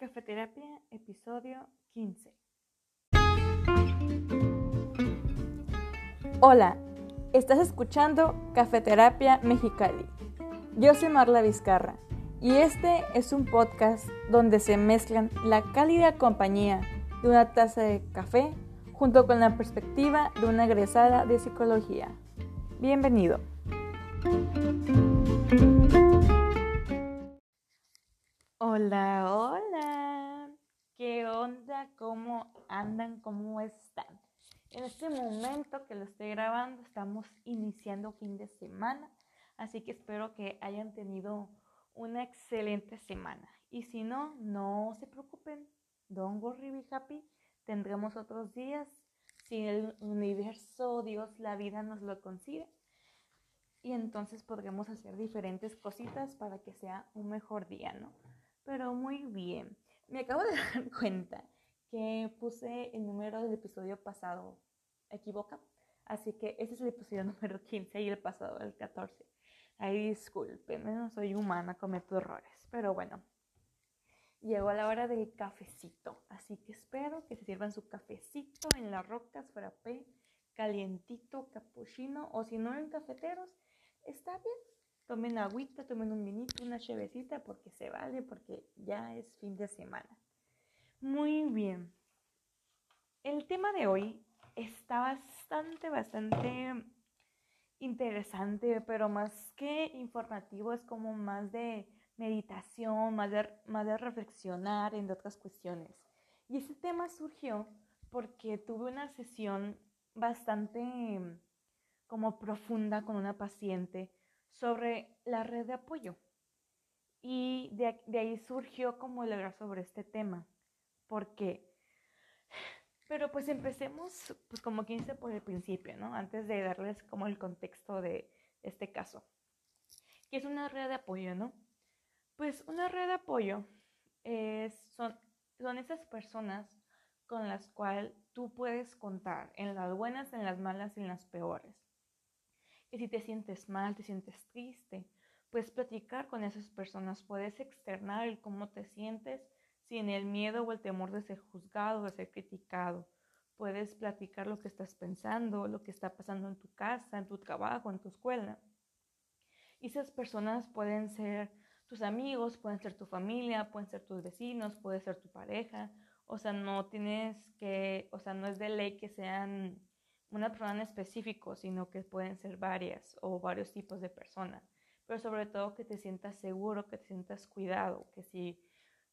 Cafeterapia, episodio 15. Hola, estás escuchando Cafeterapia Mexicali. Yo soy Marla Vizcarra y este es un podcast donde se mezclan la cálida compañía de una taza de café junto con la perspectiva de una egresada de psicología. Bienvenido. Hola, hola. ¿Qué onda? ¿Cómo andan? ¿Cómo están? En este momento que lo estoy grabando estamos iniciando fin de semana, así que espero que hayan tenido una excelente semana. Y si no, no se preocupen. Don't worry, be happy. Tendremos otros días. Si el universo, Dios, la vida nos lo consigue. Y entonces podremos hacer diferentes cositas para que sea un mejor día, ¿no? Pero muy bien. Me acabo de dar cuenta que puse el número del episodio pasado equivoca. Así que ese es el episodio número 15 y el pasado el 14. Ay, disculpen, no soy humana, cometo errores. Pero bueno, llegó la hora del cafecito. Así que espero que se sirvan su cafecito en las rocas, frappé, calientito, capuchino. O si no en cafeteros, está bien tomen agüita, tomen un vinito, una chevecita, porque se vale, porque ya es fin de semana. Muy bien. El tema de hoy está bastante, bastante interesante, pero más que informativo es como más de meditación, más de, más de reflexionar en otras cuestiones. Y ese tema surgió porque tuve una sesión bastante como profunda con una paciente sobre la red de apoyo. Y de, ahí surgió como el hablar sobre este tema. ¿Por qué? Pero pues empecemos, pues como quien dice, por el principio, ¿no? Antes de darles como el contexto de este caso. ¿Qué es una red de apoyo, no? Pues una red de apoyo son, son esas personas con las cuales tú puedes contar en las buenas, en las malas en las peores que si te sientes mal, te sientes triste, puedes platicar con esas personas, puedes externar el cómo te sientes sin el miedo o el temor de ser juzgado, de ser criticado. Puedes platicar lo que estás pensando, lo que está pasando en tu casa, en tu trabajo, en tu escuela. Y esas personas pueden ser tus amigos, pueden ser tu familia, pueden ser tus vecinos, puede ser tu pareja. O sea, no tienes que, o sea, no es de ley que sean una persona en específico, sino que pueden ser varias o varios tipos de personas. Pero sobre todo que te sientas seguro, que te sientas cuidado, que si,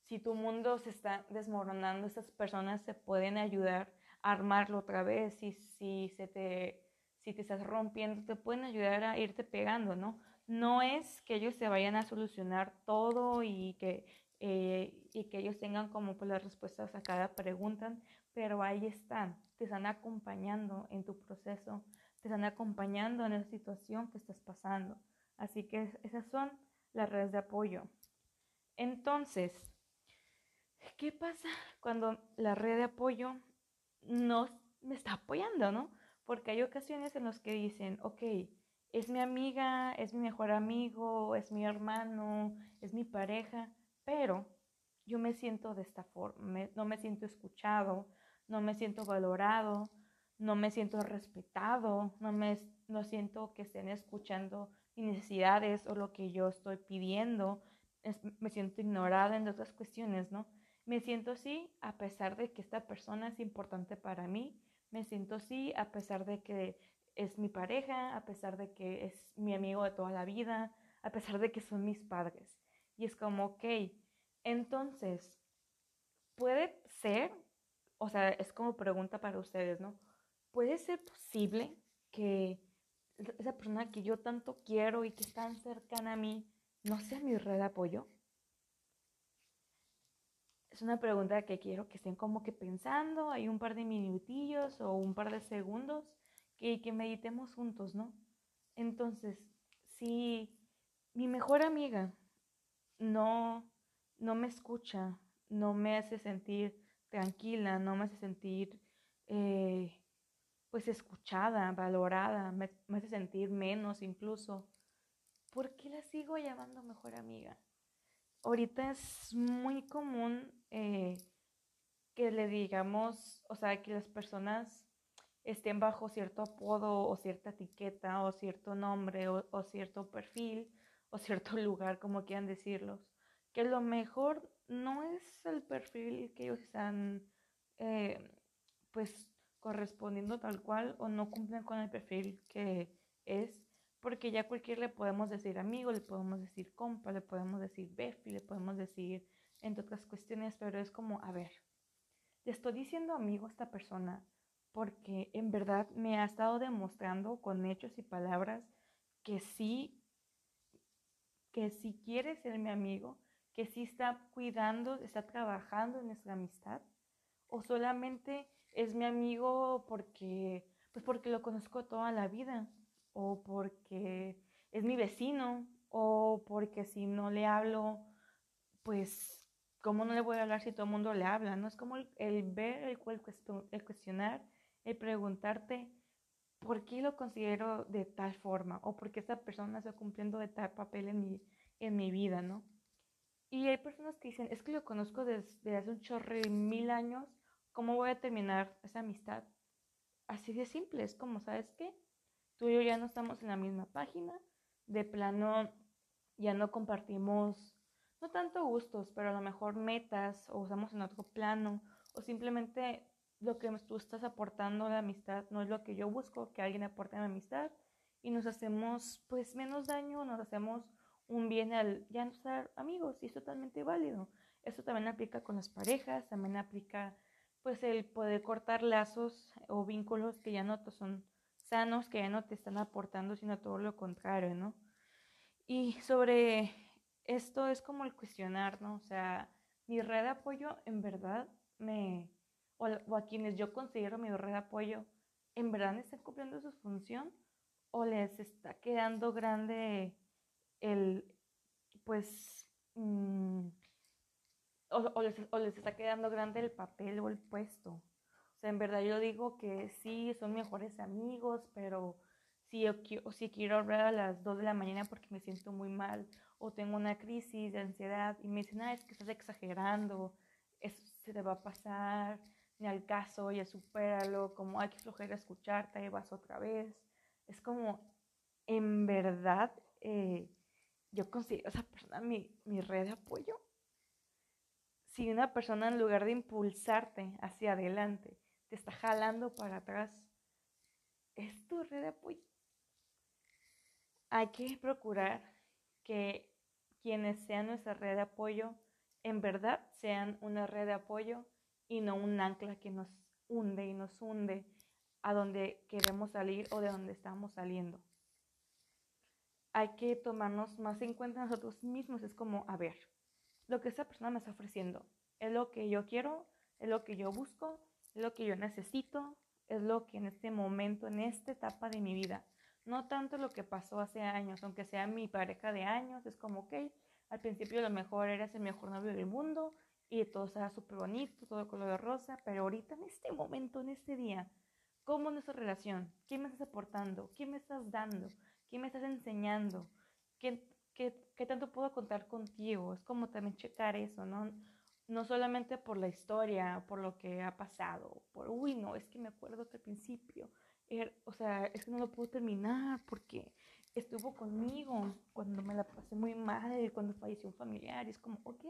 si tu mundo se está desmoronando, esas personas se pueden ayudar a armarlo otra vez. Y si, se te, si te estás rompiendo, te pueden ayudar a irte pegando, ¿no? No es que ellos se vayan a solucionar todo y que, eh, y que ellos tengan como pues, las respuestas a cada pregunta, pero ahí están, te están acompañando en tu proceso, te están acompañando en esa situación que estás pasando. Así que esas son las redes de apoyo. Entonces, ¿qué pasa cuando la red de apoyo no me está apoyando, no? Porque hay ocasiones en las que dicen, ok, es mi amiga, es mi mejor amigo, es mi hermano, es mi pareja, pero yo me siento de esta forma, no me siento escuchado, no me siento valorado, no me siento respetado, no me no siento que estén escuchando mis necesidades o lo que yo estoy pidiendo, me siento ignorada en otras cuestiones, ¿no? Me siento así a pesar de que esta persona es importante para mí, me siento así a pesar de que es mi pareja, a pesar de que es mi amigo de toda la vida, a pesar de que son mis padres. Y es como, ok, entonces, puede ser o sea, es como pregunta para ustedes, ¿no? ¿Puede ser posible que esa persona que yo tanto quiero y que es tan cercana a mí no sea mi red de apoyo? Es una pregunta que quiero que estén como que pensando, hay un par de minutillos o un par de segundos que, que meditemos juntos, ¿no? Entonces, si mi mejor amiga no, no me escucha, no me hace sentir tranquila, no me hace sentir eh, pues escuchada, valorada, me, hace sentir menos incluso. ¿Por qué la sigo llamando mejor amiga? ahorita es muy común eh, que le digamos, o sea, que las personas estén bajo cierto apodo o cierta etiqueta o cierto nombre o, cierto perfil o cierto lugar, como quieran decirlos, que lo mejor no es el perfil que ellos están eh, pues correspondiendo tal cual o no cumplen con el perfil que es, porque ya cualquier le podemos decir amigo, le podemos decir compa, le podemos decir befi, le podemos decir entre otras cuestiones, pero es como, a ver, le estoy diciendo amigo a esta persona porque en verdad me ha estado demostrando con hechos y palabras que sí, que sí quiere ser mi amigo, que sí está cuidando, está trabajando en nuestra amistad, o solamente es mi amigo porque, pues porque lo conozco toda la vida, o porque es mi vecino, o porque si no le hablo, pues, ¿cómo no le voy a hablar si todo el mundo le habla? ¿No? Es como el, ver, el, el cuestionar el preguntarte por qué lo considero de tal forma o por qué esa persona está cumpliendo de tal papel en mi, en mi vida, ¿no? Y hay personas que dicen, es que lo conozco desde hace un chorro de mil años, ¿cómo voy a terminar esa amistad? Así de simple, es como, ¿sabes qué? Tú y yo ya no estamos en la misma página, de plano ya no compartimos, no tanto gustos, pero a lo mejor metas o estamos en otro plano o simplemente lo que tú estás aportando a la amistad no es lo que yo busco que alguien aporte a la amistad y nos hacemos pues menos daño, nos hacemos un bien al ya no ser amigos y es totalmente válido. Eso también aplica con las parejas, también aplica pues el poder cortar lazos o vínculos que ya no son sanos, que ya no te están aportando, sino todo lo contrario, ¿no? Y sobre esto es como el cuestionar, ¿no? O sea, mi red de apoyo en verdad me, o, a quienes yo considero mi red de apoyo, ¿en verdad están cumpliendo su función? ¿O les está quedando grande el, pues, mm, o, les, o, les, está quedando grande el papel o el puesto? O sea, en verdad yo digo que sí, son mejores amigos, pero si yo o si quiero hablar a las 2 de la mañana porque me siento muy mal o tengo una crisis de ansiedad y me dicen, ah, es que estás exagerando, eso se te va a pasar, ni al caso, ya supéralo, como hay que flojera escucharte, ahí vas otra vez. Es como, en verdad, eh, yo considero a esa persona mi, mi red de apoyo. Si una persona en lugar de impulsarte hacia adelante, te está jalando para atrás, es tu red de apoyo. Hay que procurar que quienes sean nuestra red de apoyo, en verdad sean una red de apoyo y no un ancla que nos hunde y nos hunde a donde queremos salir o de donde estamos saliendo. Hay que tomarnos más en cuenta nosotros mismos. Es como, a ver, lo que esa persona me está ofreciendo es lo que yo quiero, es lo que yo busco, es lo que yo necesito, es lo que en este momento, en esta etapa de mi vida, no tanto lo que pasó hace años, aunque sea mi pareja de años, es como, ok, al principio lo mejor eres el mejor novio del mundo, y todo está súper bonito, todo color de rosa, pero ahorita en este momento, en este día, ¿cómo es nuestra relación? ¿Qué me estás aportando? ¿Qué me estás dando? ¿Qué me estás enseñando? ¿Qué, qué, qué tanto puedo contar contigo? Es como también checar eso, ¿no? No solamente por la historia, por lo que ha pasado, por, uy, no, es que me acuerdo que al principio, er, o sea, es que no lo puedo terminar porque estuvo conmigo cuando me la pasé muy mal, cuando falleció un familiar, y es como, ok,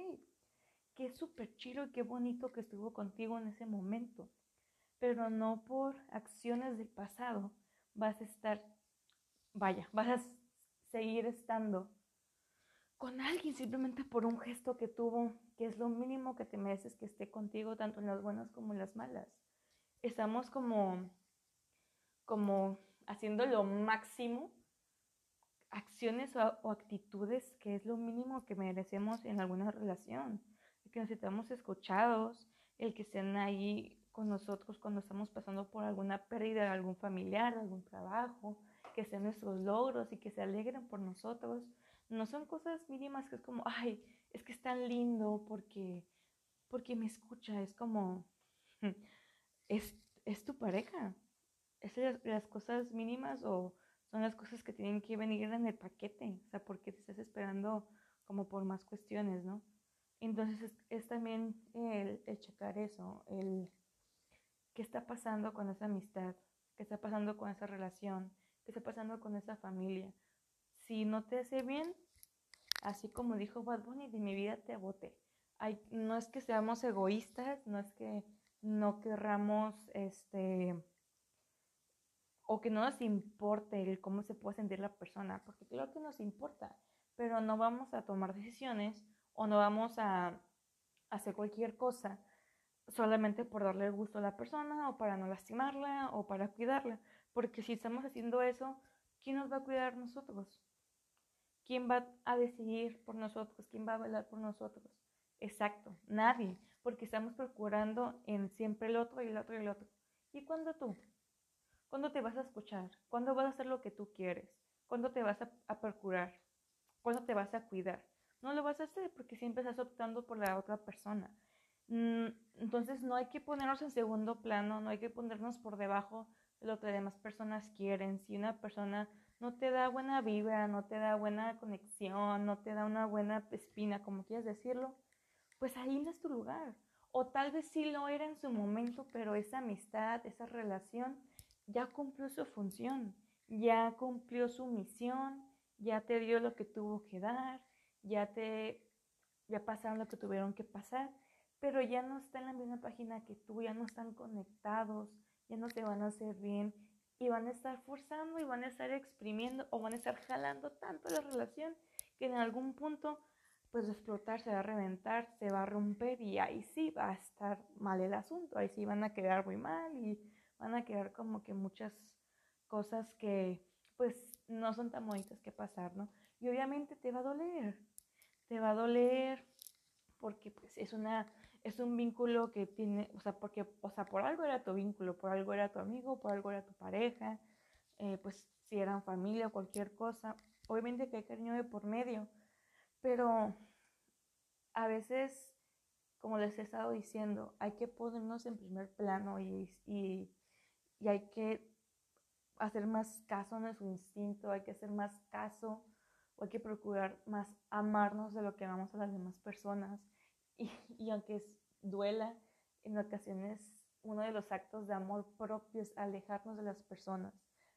qué súper chido y qué bonito que estuvo contigo en ese momento. Pero no por acciones del pasado vas a estar, vaya, vas a seguir estando con alguien simplemente por un gesto que tuvo, que es lo mínimo que te mereces que esté contigo, tanto en las buenas como en las malas. Estamos como, como haciendo lo máximo, acciones o, o actitudes que es lo mínimo que merecemos en alguna relación que nos sintamos escuchados, el que estén ahí con nosotros cuando estamos pasando por alguna pérdida de algún familiar, de algún trabajo, que sean nuestros logros y que se alegren por nosotros. No son cosas mínimas que es como, ay, es que es tan lindo porque, porque me escucha, es como, es, es tu pareja. Es las, las cosas mínimas o son las cosas que tienen que venir en el paquete, o sea, porque te estás esperando como por más cuestiones, ¿no? Entonces es, también el, el, checar eso, el qué está pasando con esa amistad, qué está pasando con esa relación, qué está pasando con esa familia. Si no te hace bien, así como dijo Bad Bunny, de mi vida te boté. no es que seamos egoístas, no es que no querramos, este, o que no nos importe el cómo se puede sentir la persona, porque claro que nos importa, pero no vamos a tomar decisiones o no vamos a hacer cualquier cosa solamente por darle gusto a la persona o para no lastimarla o para cuidarla, porque si estamos haciendo eso, ¿quién nos va a cuidar nosotros? ¿Quién va a decidir por nosotros? ¿Quién va a velar por nosotros? Exacto, nadie, porque estamos procurando en siempre el otro y el otro y el otro. ¿Y cuándo tú? ¿Cuándo te vas a escuchar? ¿Cuándo vas a hacer lo que tú quieres? ¿Cuándo te vas a, procurar? ¿Cuándo te vas a cuidar? No lo vas a hacer porque siempre estás optando por la otra persona. Mm, entonces no hay que ponernos en segundo plano, no hay que ponernos por debajo de lo que demás personas quieren. Si una persona no te da buena vibra, no te da buena conexión, no te da una buena espina, como quieras decirlo, pues ahí no es tu lugar. O tal vez sí lo era en su momento, pero esa amistad, esa relación ya cumplió su función, ya cumplió su misión, ya te dio lo que tuvo que dar, ya te ya pasaron lo que tuvieron que pasar, pero ya no está en la misma página que tú, ya no están conectados, ya no te van a hacer bien y van a estar forzando y van a estar exprimiendo o van a estar jalando tanto la relación que en algún punto pues va a explotar, se va a reventar, se va a romper y ahí sí va a estar mal el asunto, ahí sí van a quedar muy mal y van a quedar como que muchas cosas que pues no son tan bonitas que pasar, ¿no? Y obviamente te va a doler, te va a doler porque pues es una es un vínculo que tiene, o sea, porque, o sea, por algo era tu vínculo, por algo era tu amigo, por algo era tu pareja, eh, pues si eran familia o cualquier cosa, obviamente que hay cariño de por medio, pero a veces, como les he estado diciendo, hay que ponernos en primer plano y, y y hay que hacer más caso a nuestro instinto, hay que hacer más caso hay que procurar más amarnos de lo que amamos a las demás personas. Y, y aunque duela, en ocasiones uno de los actos de amor propio es alejarnos de las personas,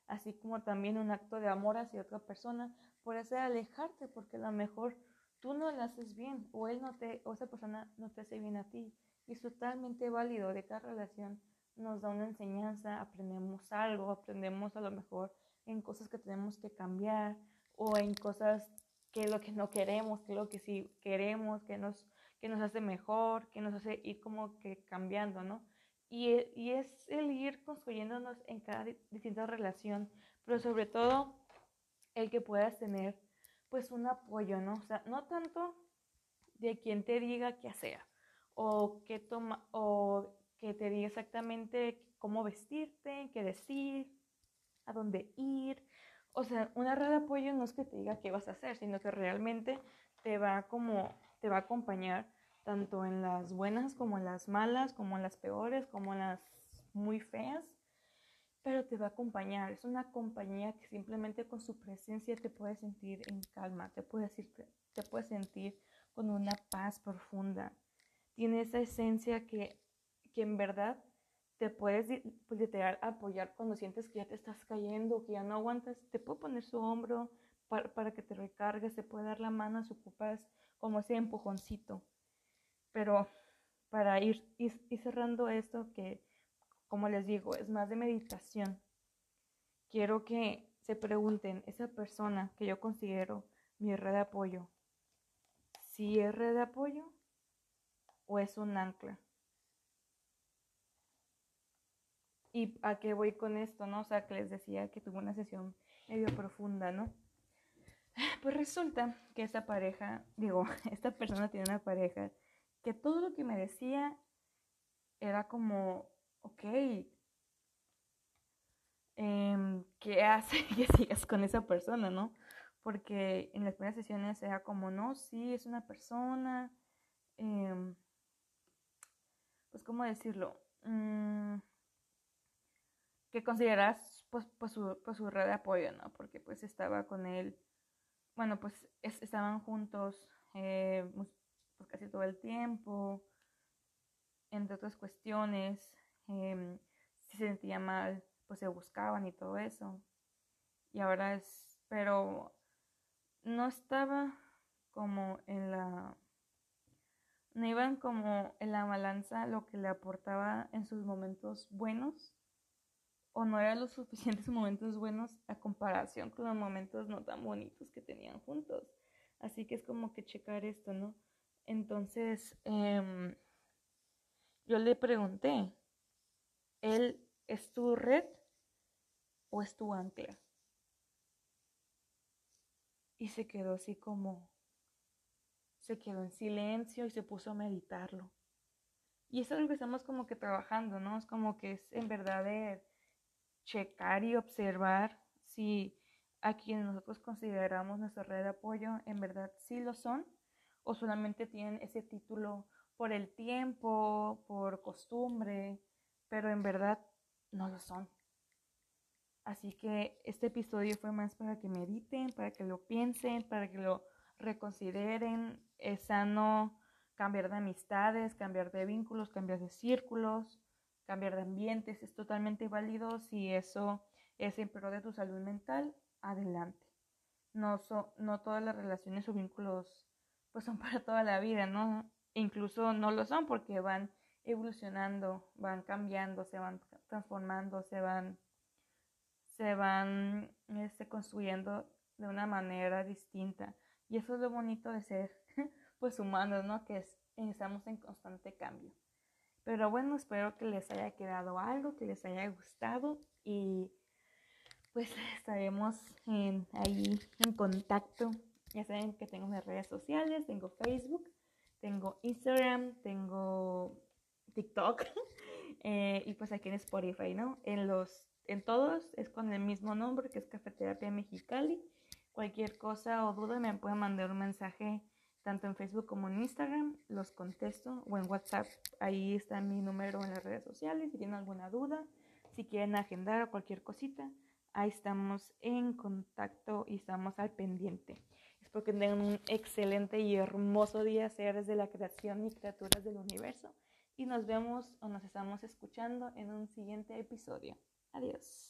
así como también un acto de amor hacia otra persona puede ser alejarte porque a lo mejor tú no le haces bien o él no te o esa persona no te hace bien a ti. Y es totalmente válido de cada relación nos da una enseñanza, aprendemos algo, aprendemos a lo mejor en cosas que tenemos que cambiar o en cosas que lo que no queremos, que lo que sí queremos, que nos, que nos hace mejor, que nos hace ir como que cambiando, ¿no? Y, y es el ir construyéndonos en cada distinta relación, pero sobre todo el que puedas tener pues un apoyo, ¿no? O sea, no tanto de quien te diga qué hacer o qué toma o que te diga exactamente cómo vestirte, qué decir, a dónde ir. O sea, una red de apoyo no es que te diga qué vas a hacer, sino que realmente te va como te va a acompañar tanto en las buenas como en las malas, como en las peores, como en las muy feas, pero te va a acompañar. Es una compañía que simplemente con su presencia te puede sentir en calma, te puede, te puede sentir con una paz profunda. Tiene esa esencia que que en verdad te puedes pues, literal apoyar cuando sientes que ya te estás cayendo, que ya no aguantas, te puede poner su hombro para, que te recargues, te puede dar la mano, si ocupas como ese empujoncito. Pero para ir, ir, cerrando esto, que como les digo, es más de meditación, quiero que se pregunten, esa persona que yo considero mi red de apoyo, si es red de apoyo o es un ancla. ¿Y a qué voy con esto, no? O sea, que les decía que tuvo una sesión medio profunda, ¿no? Pues resulta que esta pareja, digo, esta persona tiene una pareja que todo lo que me decía era como, ok, eh, ¿qué hace que sigas con esa persona, no? Porque en las primeras sesiones era como, no, sí, es una persona, eh, pues, ¿cómo decirlo? Mm, que consideras pues, pues, su, pues, su red de apoyo, ¿no? Porque pues estaba con él, bueno, pues estaban juntos eh, pues casi todo el tiempo, entre otras cuestiones, em, si se sentía mal, pues se buscaban y todo eso. Y ahora es, pero no estaba como en la, no iban como en la balanza lo que le aportaba en sus momentos buenos o no eran los suficientes momentos buenos a comparación con los momentos no tan bonitos que tenían juntos. Así que es como que checar esto, ¿no? Entonces, em, yo le pregunté, ¿él es tu red o es tu ancla? Y se quedó así como, se quedó en silencio y se puso a meditarlo. Y eso es lo que estamos como que trabajando, ¿no? Es como que es en verdad checar y observar si a quienes nosotros consideramos nuestra red de apoyo en verdad sí lo son o solamente tienen ese título por el tiempo, por costumbre, pero en verdad no lo son. Así que este episodio fue más para que mediten, para que lo piensen, para que lo reconsideren. Es sano cambiar de amistades, cambiar de vínculos, cambiar de círculos, cambiar de ambientes. Es totalmente válido si eso es en pro de tu salud mental, adelante. No, no todas las relaciones o vínculos pues son para toda la vida, ¿no? incluso no lo son porque van evolucionando, van cambiando, se van transformando, se van se van este, construyendo de una manera distinta. Y eso es lo bonito de ser pues humanos, ¿no? Que estamos en constante cambio. Pero bueno, espero que les haya quedado algo, que les haya gustado y pues estaremos ahí en contacto. Ya saben que tengo mis redes sociales, tengo Facebook, tengo Instagram, tengo TikTok eh, y pues aquí en Spotify, ¿no? En los en todos es con el mismo nombre que es Cafeterapia Mexicali. Cualquier cosa o duda me pueden mandar un mensaje tanto en Facebook como en Instagram, los contesto o en WhatsApp. Ahí está mi número en las redes sociales si tienen alguna duda, si quieren agendar o cualquier cosita. Ahí estamos en contacto y estamos al pendiente. Espero que tengan un excelente y hermoso día, seres de la creación y criaturas del universo. Y nos vemos o nos estamos escuchando en un siguiente episodio. Adiós.